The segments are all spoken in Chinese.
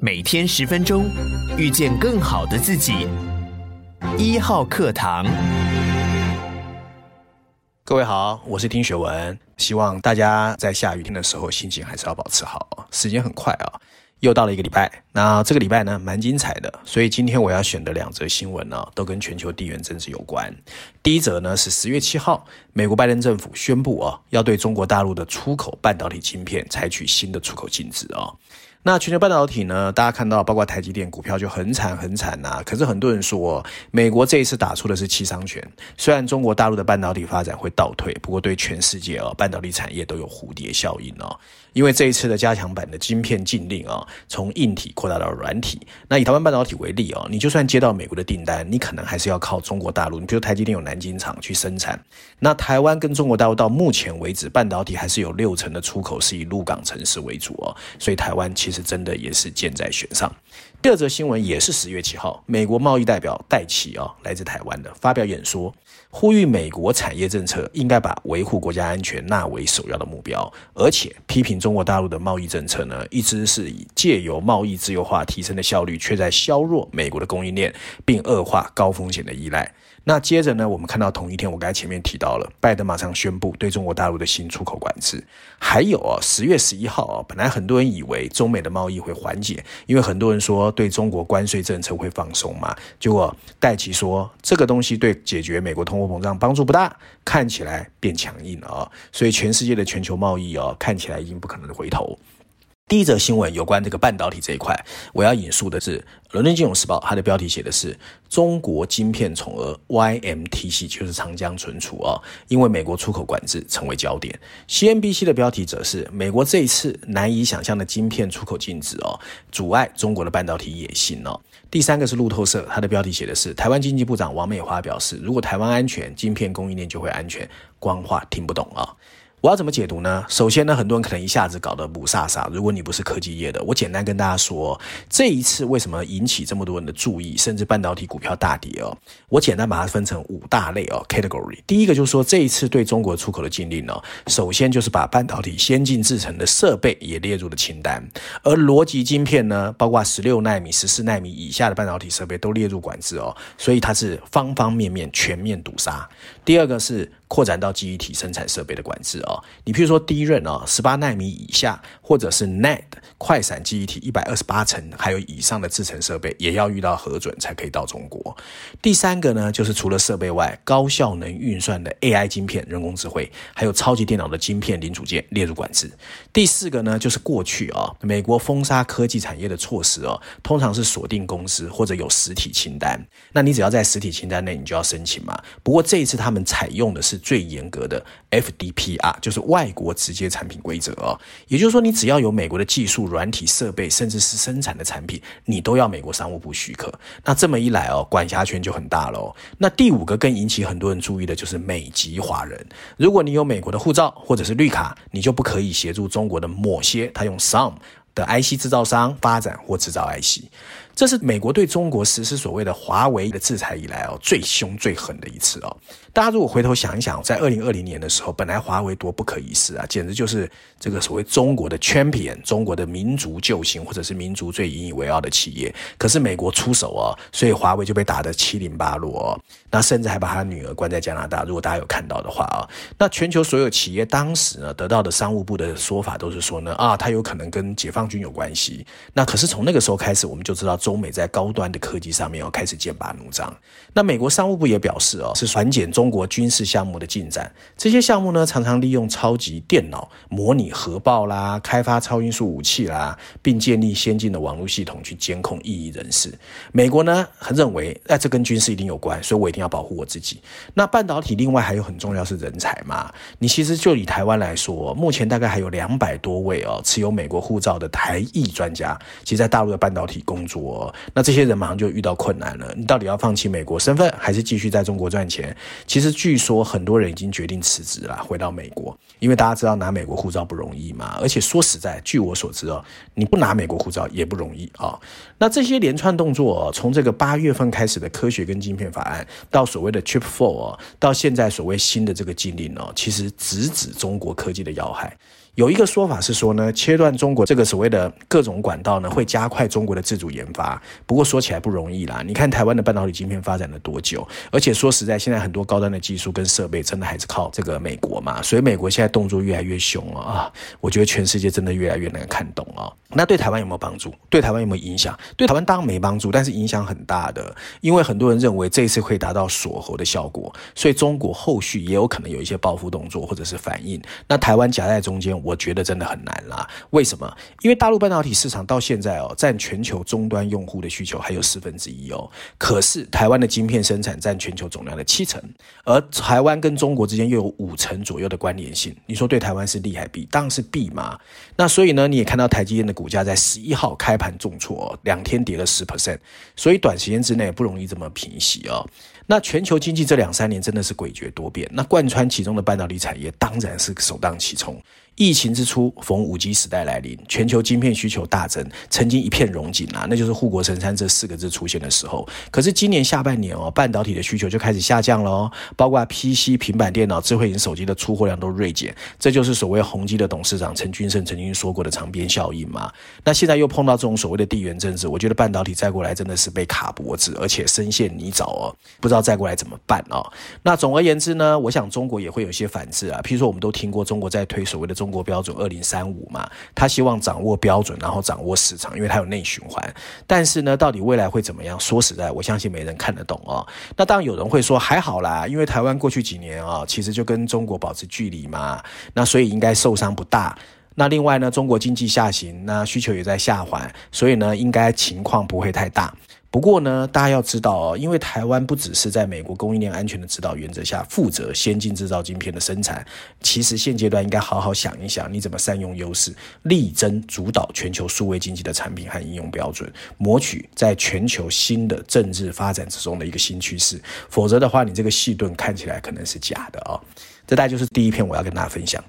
每天十分钟，遇见更好的自己。一号课堂，各位好，我是丁学文。希望大家在下雨天的时候心情还是要保持好。时间很快啊，又到了一个礼拜。那这个礼拜呢，蛮精彩的。所以今天我要选的两则新闻呢，都跟全球地缘政治有关。第一则呢是十月七号，美国拜登政府宣布啊，要对中国大陆的出口半导体晶片采取新的出口禁止啊。那全球半导体呢？大家看到，包括台积电股票就很惨很惨呐、可是很多人说，美国这一次打出的是七伤拳。虽然中国大陆的半导体发展会倒退，不过对全世界啊，半导体产业都有蝴蝶效应哦。因为这一次的加强版的晶片禁令啊，从硬体扩大到软体。那以台湾半导体为例啊，你就算接到美国的订单，你可能还是要靠中国大陆。你比如台积电有南京厂去生产。那台湾跟中国大陆到目前为止，半导体还是有六成的出口是以陆港城市为主哦。所以台湾其实。真的也是箭在弦上。第二则新闻也是十月七号，美国贸易代表戴琪啊，来自台湾的发表演说，呼吁美国产业政策应该把维护国家安全纳为首要的目标，而且批评中国大陆的贸易政策呢，一直是以借由贸易自由化提升的效率，却在削弱美国的供应链，并恶化高风险的依赖。那接着呢，我们看到同一天，我刚才前面提到了，拜登马上宣布对中国大陆的新出口管制。还有啊，十月十一号啊，本来很多人以为中美的贸易会缓解，因为很多人说对中国关税政策会放松嘛。结果戴奇说，这个东西对解决美国通货膨胀帮助不大，看起来变强硬了啊。所以全世界的全球贸易啊，看起来已经不可能回头。第一则新闻有关这个半导体这一块，我要引述的是《伦敦金融时报》，它的标题写的是“中国晶片宠儿 YMTC 就是长江存储啊，因为美国出口管制成为焦点。”CNBC 的标题则是“美国这一次难以想象的晶片出口禁止哦，阻碍中国的半导体野心哦。”第三个是路透社，它的标题写的是“台湾经济部长王美花表示，如果台湾安全，晶片供应链就会安全。”官话听不懂啊。我要怎么解读呢？首先呢，很多人可能一下子搞得不飒飒。如果你不是科技业的，我简单跟大家说，这一次为什么引起这么多人的注意，甚至半导体股票大跌哦？我简单把它分成五大类哦，category。第一个就是说，这一次对中国出口的禁令呢，首先就是把半导体先进制程的设备也列入了清单，而逻辑晶片呢，包括十六纳米、十四纳米以下的半导体设备都列入管制哦，所以它是方方面面全面堵杀。第二个是。扩展到记忆体生产设备的管制啊，你譬如说第一任啊，十八纳米以下，或者是 NAND 快闪记忆体一百二十八层还有以上的制程设备，也要遇到核准才可以到中国。第三个呢，就是除了设备外，高效能运算的 AI 晶片、人工智慧，还有超级电脑的晶片零组件列入管制。第四个呢，就是过去啊，美国封杀科技产业的措施哦，通常是锁定公司或者有实体清单，那你只要在实体清单内，你就要申请嘛。不过这一次他们采用的是。最严格的 FDPR 就是外国直接产品规则哦，也就是说，你只要有美国的技术、软体、设备，甚至是生产的产品，你都要美国商务部许可。那这么一来哦，管辖权就很大喽。那第五个更引起很多人注意的就是美籍华人，如果你有美国的护照或者是绿卡，你就不可以协助中国的某些他用 some 的 IC 制造商发展或制造 IC。这是美国对中国实施所谓的华为的制裁以来哦，最凶最狠的一次哦。大家如果回头想一想，在二零二零年的时候，本来华为多不可一世啊，简直就是这个所谓中国的 champion，中国的民族救星，或者是民族最引以为傲的企业。可是美国出手哦，所以华为就被打得七零八落哦。那甚至还把他女儿关在加拿大。如果大家有看到的话啊，那全球所有企业当时呢得到的商务部的说法都是说呢啊，他有可能跟解放军有关系。那可是从那个时候开始，我们就知道。中美在高端的科技上面要开始剑拔弩张。那美国商务部也表示哦，是缓减中国军事项目的进展。这些项目呢，常常利用超级电脑模拟核爆啦，开发超音速武器啦，并建立先进的网络系统去监控异议人士。美国呢，很认为，哎，这跟军事一定有关，所以我一定要保护我自己。那半导体另外还有很重要是人才嘛。你其实就以台湾来说，目前大概还有两百多位哦，持有美国护照的台裔专家，其实在大陆的半导体工作。那这些人马上就遇到困难了。你到底要放弃美国身份，还是继续在中国赚钱？其实据说很多人已经决定辞职了，回到美国，因为大家知道拿美国护照不容易嘛。而且说实在，据我所知哦，你不拿美国护照也不容易啊。那这些连串动作，从这个八月份开始的科学跟晶片法案，到所谓的 Chip Four，到现在所谓新的这个禁令哦，其实直指中国科技的要害。有一个说法是说呢，切断中国这个所谓的各种管道呢，会加快中国的自主研发。不过说起来不容易啦，你看台湾的半导体晶片发展了多久？而且说实在，现在很多高端的技术跟设备真的还是靠这个美国嘛。所以美国现在动作越来越凶了啊！我觉得全世界真的越来越难看懂啊。那对台湾有没有帮助？对台湾有没有影响？对台湾当然没帮助，但是影响很大的，因为很多人认为这一次会达到锁喉的效果，所以中国后续也有可能有一些报复动作或者是反应。那台湾夹在中间。我觉得真的很难啦，为什么？因为大陆半导体市场到现在哦，占全球终端用户的需求还有四分之一哦。可是台湾的晶片生产占全球总量的七成，而台湾跟中国之间又有五成左右的关联性。你说对台湾是利还弊？当然是弊嘛。那所以呢，你也看到台积电的股价在十一号开盘重挫，两天跌了十 percent，所以短时间之内不容易这么平息哦。那全球经济这两三年真的是诡谲多变，那贯穿其中的半导体产业当然是首当其冲。疫情之初，逢五 G 时代来临，全球晶片需求大增，曾经一片荣景啊，那就是护国神山这四个字出现的时候。可是今年下半年哦，半导体的需求就开始下降了哦，包括 PC、平板电脑、智慧型手机的出货量都锐减，这就是所谓宏基的董事长陈君胜曾经说过的长边效应嘛。那现在又碰到这种所谓的地缘政治，我觉得半导体再过来真的是被卡脖子，而且深陷泥沼哦，不知道再过来怎么办哦。那总而言之呢，我想中国也会有些反制啊，譬如说我们都听过中国在推所谓的中。中国标准二零三五嘛，他希望掌握标准，然后掌握市场，因为他有内循环。但是呢，到底未来会怎么样？说实在，我相信没人看得懂哦。那当然有人会说还好啦，因为台湾过去几年啊、其实就跟中国保持距离嘛，那所以应该受伤不大。那另外呢，中国经济下行，那需求也在下滑，所以呢，应该情况不会太大。不过呢，大家要知道哦，因为台湾不只是在美国供应链安全的指导原则下负责先进制造晶片的生产，其实现阶段应该好好想一想，你怎么善用优势，力争主导全球数位经济的产品和应用标准，谋取在全球新的政治发展之中的一个新趋势。否则的话，你这个细盾看起来可能是假的哦。这大概就是第一篇我要跟大家分享。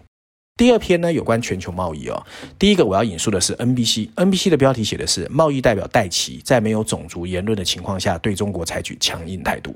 第二篇呢，有关全球贸易哦。第一个我要引述的是 NBC，NBC 的标题写的是贸易代表戴奇在没有种族言论的情况下对中国采取强硬态度。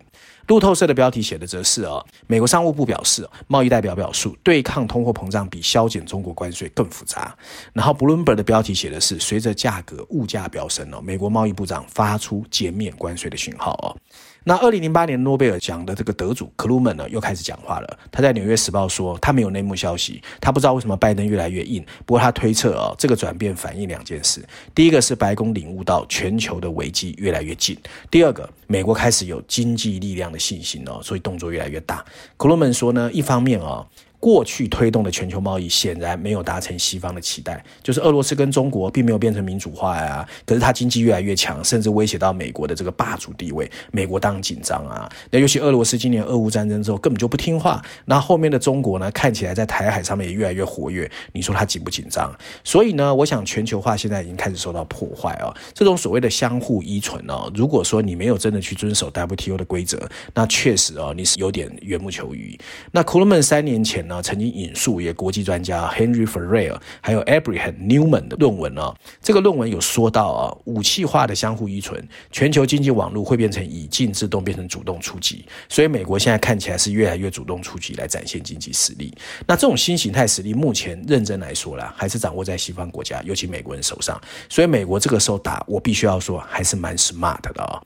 路透社的标题写的则是哦，美国商务部表示，贸易代表表述对抗通货膨胀比削减中国关税更复杂。然后 Bloomberg 的标题写的是随着价格物价飙升哦，美国贸易部长发出减免关税的讯号哦。那二零零八年诺贝尔奖的这个得主克鲁门呢，又开始讲话了。他在《纽约时报》说，他没有内幕消息，他不知道为什么拜登越来越硬。不过他推测哦，这个转变反映两件事：第一个是白宫领悟到全球的危机越来越近；第二个，美国开始有经济力量的信心哦，所以动作越来越大。克鲁门说呢，一方面哦。过去推动的全球贸易显然没有达成西方的期待，就是俄罗斯跟中国并没有变成民主化呀，可是它经济越来越强，甚至威胁到美国的这个霸主地位，美国当然紧张啊。那尤其俄罗斯今年俄乌战争之后根本就不听话，那后面的中国呢，看起来在台海上面也越来越活跃，你说它紧不紧张？所以呢，我想全球化现在已经开始受到破坏啊。这种所谓的相互依存哦，如果说你没有真的去遵守 WTO 的规则，那确实哦，你是有点缘木求鱼。那库鲁曼三年前呢，曾经引述一个国际专家 Henry Ferrer 还有 Abraham Newman 的论文啊，这个论文有说到啊，武器化的相互依存，全球经济网络会变成以静制动，变成主动出击。所以美国现在看起来是越来越主动出击来展现经济实力。那这种新形态实力，目前认真来说啦，还是掌握在西方国家，尤其美国人手上。所以美国这个时候打，我必须要说，还是蛮 smart 的啊。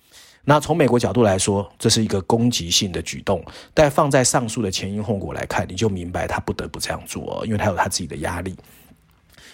那从美国角度来说，这是一个攻击性的举动，但放在上述的前因后果来看，你就明白他不得不这样做，因为他有他自己的压力。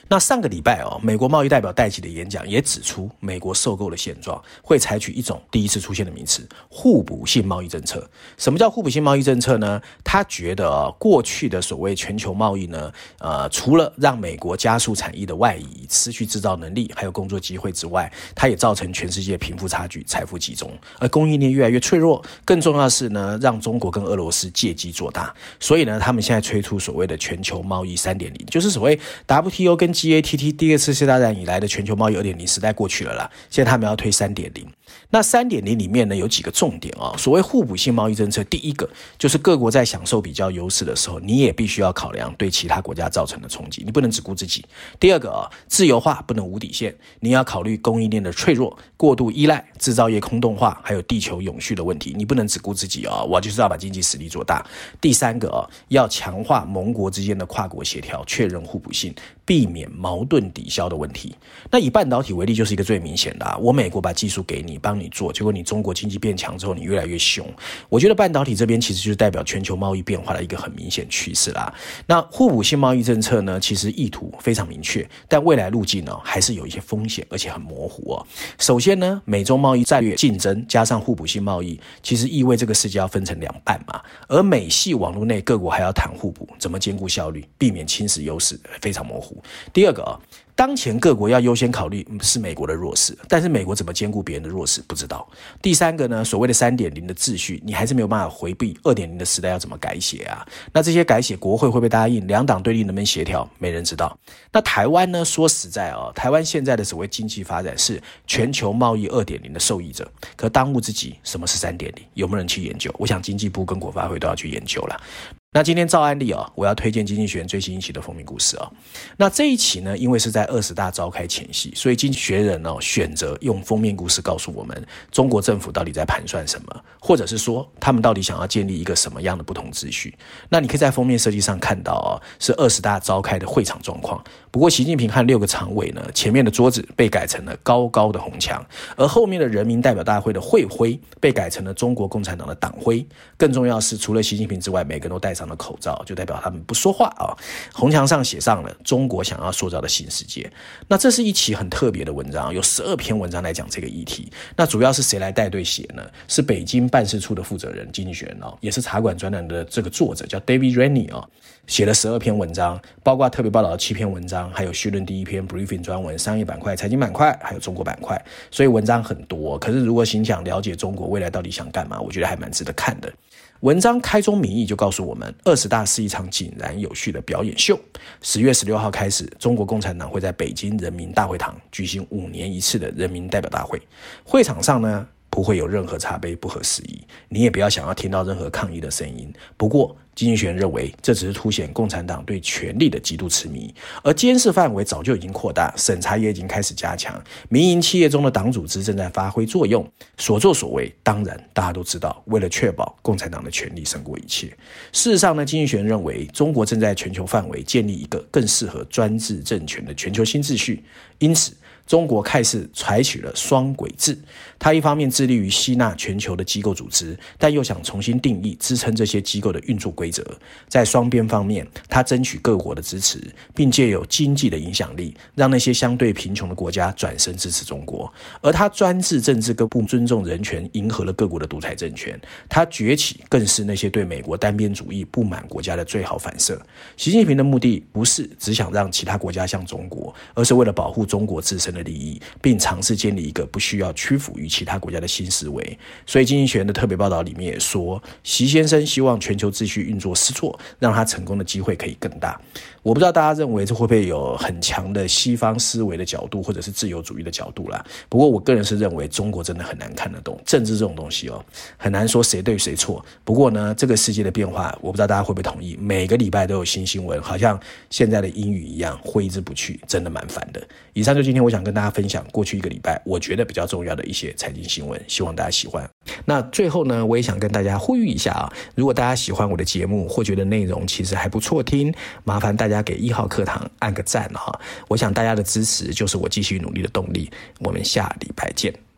那上个礼拜哦，美国贸易代表戴琪的演讲也指出，美国受够了现状，会采取一种第一次出现的名词——互补性贸易政策。什么叫互补性贸易政策呢？他觉得哦，过去的所谓全球贸易呢，呃，除了让美国加速产业的外移、失去制造能力，还有工作机会之外，它也造成全世界贫富差距、财富集中，而供应链越来越脆弱。更重要的是呢，让中国跟俄罗斯借机做大。所以呢，他们现在推出所谓的全球贸易三点零，就是所谓 WTO 跟 GATT 第二次世界大战以来的全球贸易二点零时代过去了啦，现在他们要推三点零。那三点零里面呢，有几个重点啊。所谓互补性贸易政策，第一个就是各国在享受比较优势的时候，你也必须要考量对其他国家造成的冲击，你不能只顾自己。第二个啊，自由化不能无底线，你要考虑供应链的脆弱、过度依赖、制造业空洞化，还有地球永续的问题，你不能只顾自己啊。我就是要把经济实力做大。第三个啊，要强化盟国之间的跨国协调，确认互补性，避免矛盾抵消的问题。那以半导体为例，就是一个最明显的啊。我美国把技术给你，帮你做，结果你中国经济变强之后，你越来越凶。我觉得半导体这边其实就是代表全球贸易变化的一个很明显趋势啦。那互补性贸易政策呢，其实意图非常明确，但未来路径呢，还是有一些风险，而且很模糊哦。首先呢，美中贸易战略竞争加上互补性贸易，其实意味这个世界要分成两半嘛。而美系网络内各国还要谈互补，怎么兼顾效率，避免侵蚀优势，非常模糊。第二个啊。当前各国要优先考虑是美国的弱势，但是美国怎么兼顾别人的弱势不知道。第三个呢，所谓的三点零的秩序，你还是没有办法回避二点零的时代要怎么改写啊？那这些改写国会会不会答应？两党对立能不能协调？没人知道。那台湾呢？说实在哦，台湾现在的所谓经济发展是全球贸易二点零的受益者，可当务之急，什么是三点零？有没有人去研究？我想经济部跟国发会都要去研究了。那今天照案例啊，我要推荐《经济学人》最新一期的封面故事啊。那这一期呢，因为是在二十大召开前夕，所以经济学人呢选择用封面故事告诉我们，中国政府到底在盘算什么，或者是说他们到底想要建立一个什么样的不同秩序。那你可以在封面设计上看到啊，是二十大召开的会场状况。不过习近平和六个常委呢，前面的桌子被改成了高高的红墙，而后面的人民代表大会的会徽被改成了中国共产党的党徽。更重要是，除了习近平之外，每个人都戴上的口罩就代表他们不说话啊！红墙上写上了中国想要塑造的新世界。那这是一期很特别的文章，有十二篇文章来讲这个议题。那主要是谁来带队写呢？是北京办事处的负责人，经济学人哦，也是茶馆专栏的这个作者叫 David Rennie 啊，写了十二篇文章，包括特别报道的七篇文章，还有绪论第一篇 Briefing 专文、商业板块、财经板块，还有中国板块。所以文章很多。可是如果心想了解中国未来到底想干嘛，我觉得还蛮值得看的。文章开宗明义就告诉我们，二十大是一场井然有序的表演秀。十月十六号开始，中国共产党会在北京人民大会堂举行五年一次的人民代表大会。会场上呢，不会有任何茶杯不合时宜，你也不要想要听到任何抗议的声音。不过，经济学人认为，这只是凸显共产党对权力的极度痴迷，而监视范围早就已经扩大，审查也已经开始加强，民营企业中的党组织正在发挥作用，所作所为，当然大家都知道，为了确保共产党的权力胜过一切。事实上呢，经济学人认为，中国正在全球范围建立一个更适合专制政权的全球新秩序，因此。中国开始采取了双轨制，它一方面致力于吸纳全球的机构组织，但又想重新定义支撑这些机构的运作规则。在双边方面，它争取各国的支持，并借由经济的影响力，让那些相对贫穷的国家转身支持中国。而它专制政治更不尊重人权，迎合了各国的独裁政权。它崛起更是那些对美国单边主义不满国家的最好反射。习近平的目的不是只想让其他国家像中国，而是为了保护中国自身的利益，并尝试建立一个不需要屈服于其他国家的新思维。所以，经济学人的特别报道里面也说，习先生希望全球秩序运作失措，让他成功的机会可以更大。我不知道大家认为这会不会有很强的西方思维的角度，或者是自由主义的角度啦。不过，我个人是认为中国真的很难看得懂政治这种东西哦，很难说谁对谁错。不过呢，这个世界的变化，我不知道大家会不会同意，每个礼拜都有新新闻，好像现在的英语一样挥之不去，真的蛮烦的。以上就今天我想。跟大家分享过去一个礼拜我觉得比较重要的一些财经新闻，希望大家喜欢。那最后呢，我也想跟大家呼吁一下啊，如果大家喜欢我的节目或觉得内容其实还不错听，麻烦大家给一号课堂按个赞哈。我想大家的支持就是我继续努力的动力。我们下礼拜见。